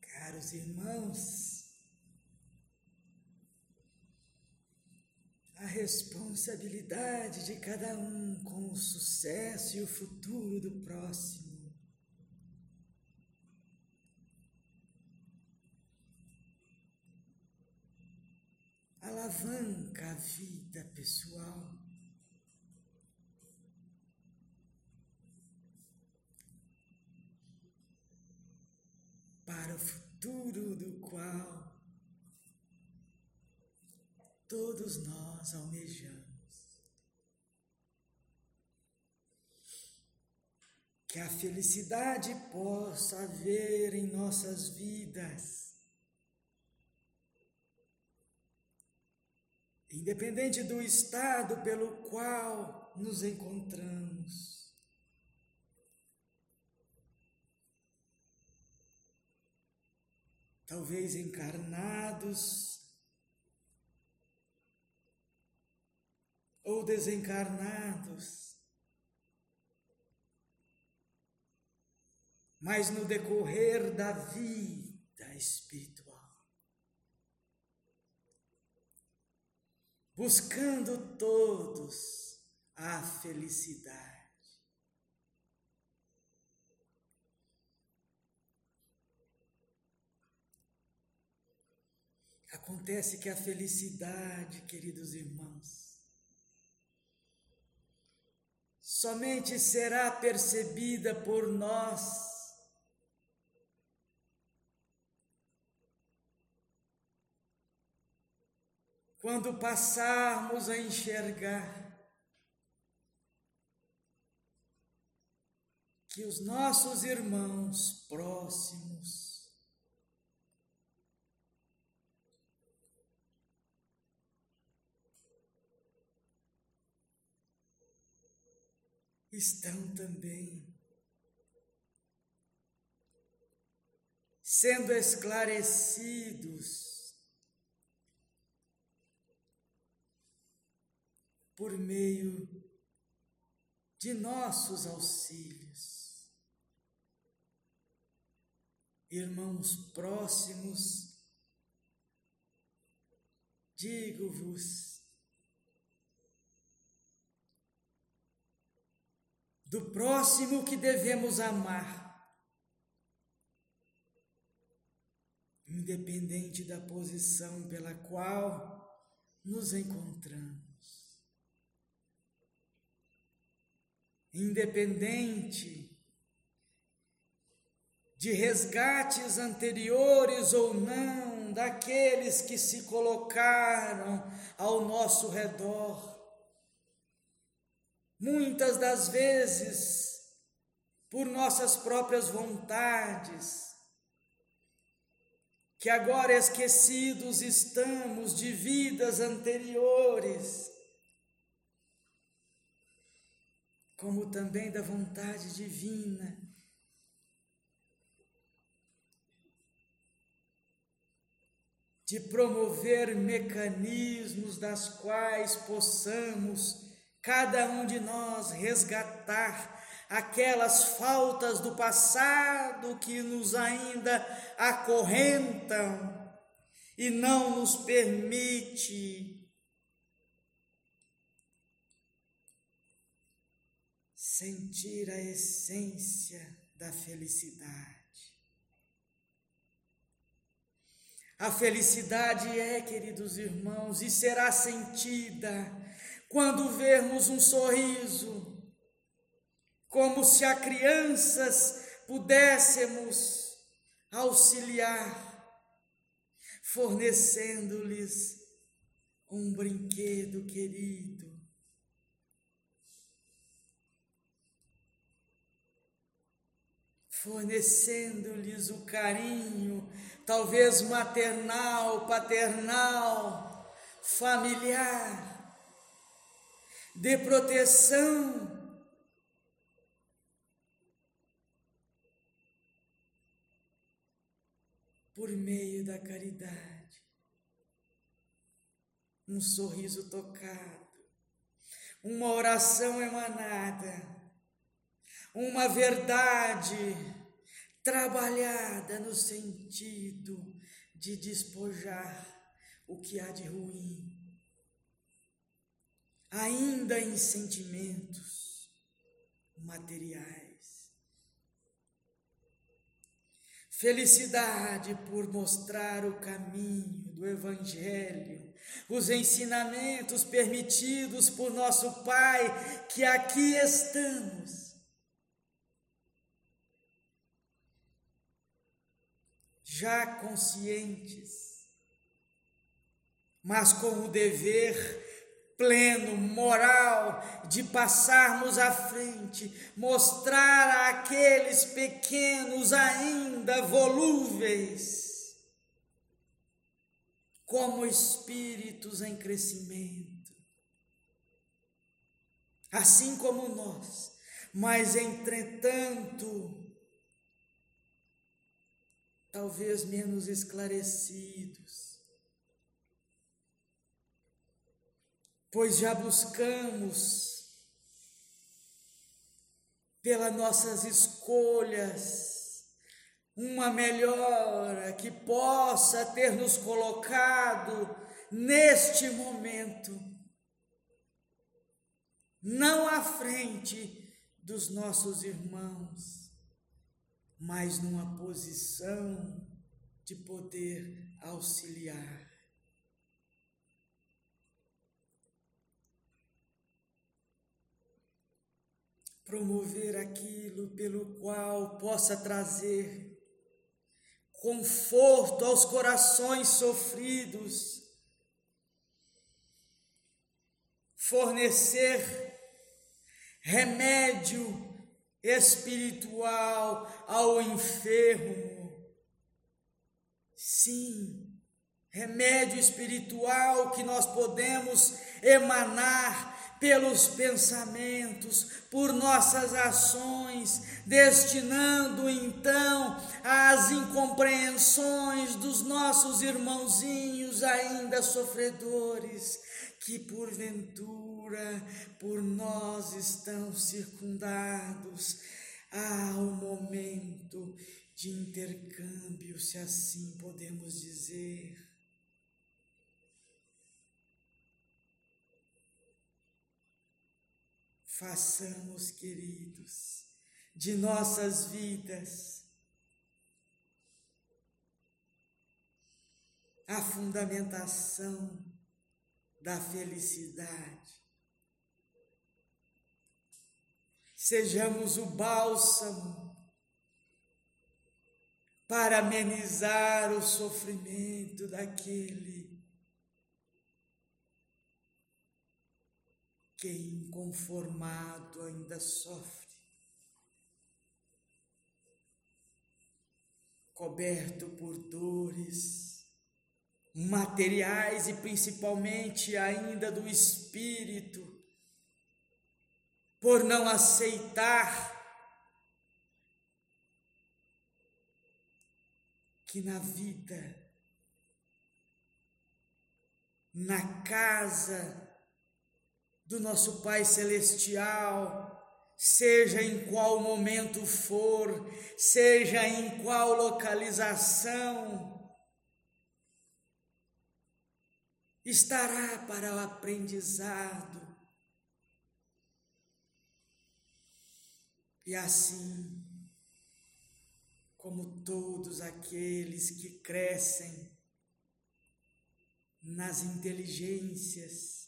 Caros irmãos, a responsabilidade de cada um com o sucesso e o futuro do próximo alavanca a vida pessoal. Para o futuro do qual todos nós almejamos. Que a felicidade possa haver em nossas vidas independente do estado pelo qual nos encontramos. Talvez encarnados ou desencarnados, mas no decorrer da vida espiritual. buscando todos a felicidade. Acontece que a felicidade, queridos irmãos, somente será percebida por nós. Quando passarmos a enxergar que os nossos irmãos próximos estão também sendo esclarecidos por meio de nossos auxílios. Irmãos próximos, digo-vos, do próximo que devemos amar, independente da posição pela qual nos encontramos. independente de resgates anteriores ou não daqueles que se colocaram ao nosso redor. Muitas das vezes, por nossas próprias vontades, que agora esquecidos estamos de vidas anteriores, como também da vontade divina. De promover mecanismos das quais possamos, cada um de nós, resgatar aquelas faltas do passado que nos ainda acorrentam e não nos permite sentir a essência da felicidade. A felicidade é, queridos irmãos, e será sentida quando vermos um sorriso, como se a crianças pudéssemos auxiliar, fornecendo-lhes um brinquedo querido, fornecendo-lhes o carinho, talvez maternal, paternal, familiar, de proteção. Por meio da caridade, um sorriso tocado, uma oração emanada, uma verdade trabalhada no sentido de despojar o que há de ruim, ainda em sentimentos materiais. Felicidade por mostrar o caminho do Evangelho, os ensinamentos permitidos por nosso Pai, que aqui estamos. Já conscientes, mas com o dever pleno, moral, de passarmos à frente, mostrar àqueles pequenos ainda volúveis, como espíritos em crescimento, assim como nós, mas entretanto, talvez menos esclarecidos pois já buscamos pelas nossas escolhas uma melhora que possa ter nos colocado neste momento, não à frente dos nossos irmãos, mas numa posição de poder auxiliar. Promover aquilo pelo qual possa trazer conforto aos corações sofridos, fornecer remédio espiritual ao enfermo. Sim, remédio espiritual que nós podemos emanar pelos pensamentos, por nossas ações, destinando então as incompreensões dos nossos irmãozinhos ainda sofredores, que porventura por nós estão circundados. Ao momento de intercâmbio, se assim podemos dizer façamos, queridos, de nossas vidas a fundamentação da felicidade. Sejamos o bálsamo para amenizar o sofrimento daquele que inconformado ainda sofre, coberto por dores materiais e principalmente ainda do espírito, por não aceitar que na vida, na casa do nosso Pai Celestial, seja em qual momento for, seja em qual localização, estará para o aprendizado. E assim, como todos aqueles que crescem nas inteligências,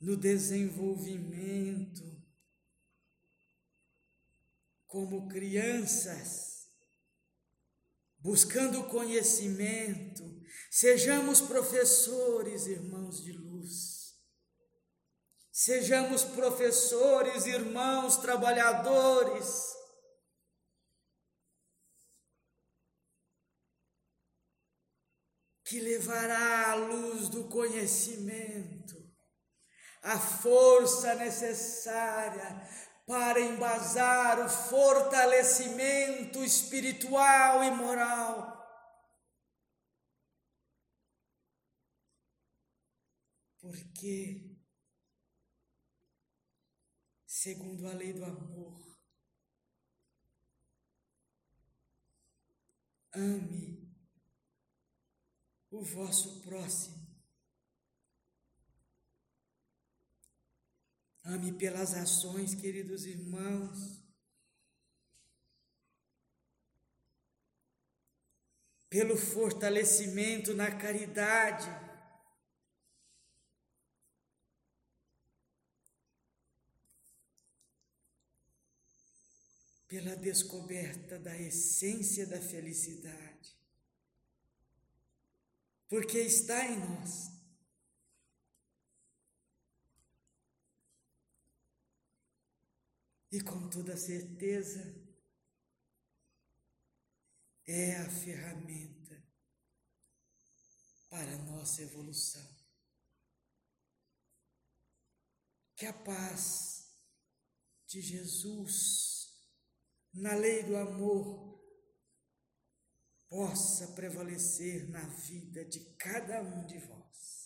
no desenvolvimento, como crianças, buscando conhecimento, sejamos professores, irmãos de luz. Sejamos professores, irmãos, trabalhadores. Que levará a luz do conhecimento a força necessária para embasar o fortalecimento espiritual e moral. Porque segundo a lei do amor. Ame o vosso próximo. Ame pelas ações, queridos irmãos. Pelo fortalecimento na caridade. Pela descoberta da essência da felicidade. Porque está em nós. E com toda certeza é a ferramenta para a nossa evolução. Que a paz de Jesus na lei do amor possa prevalecer na vida de cada um de vós.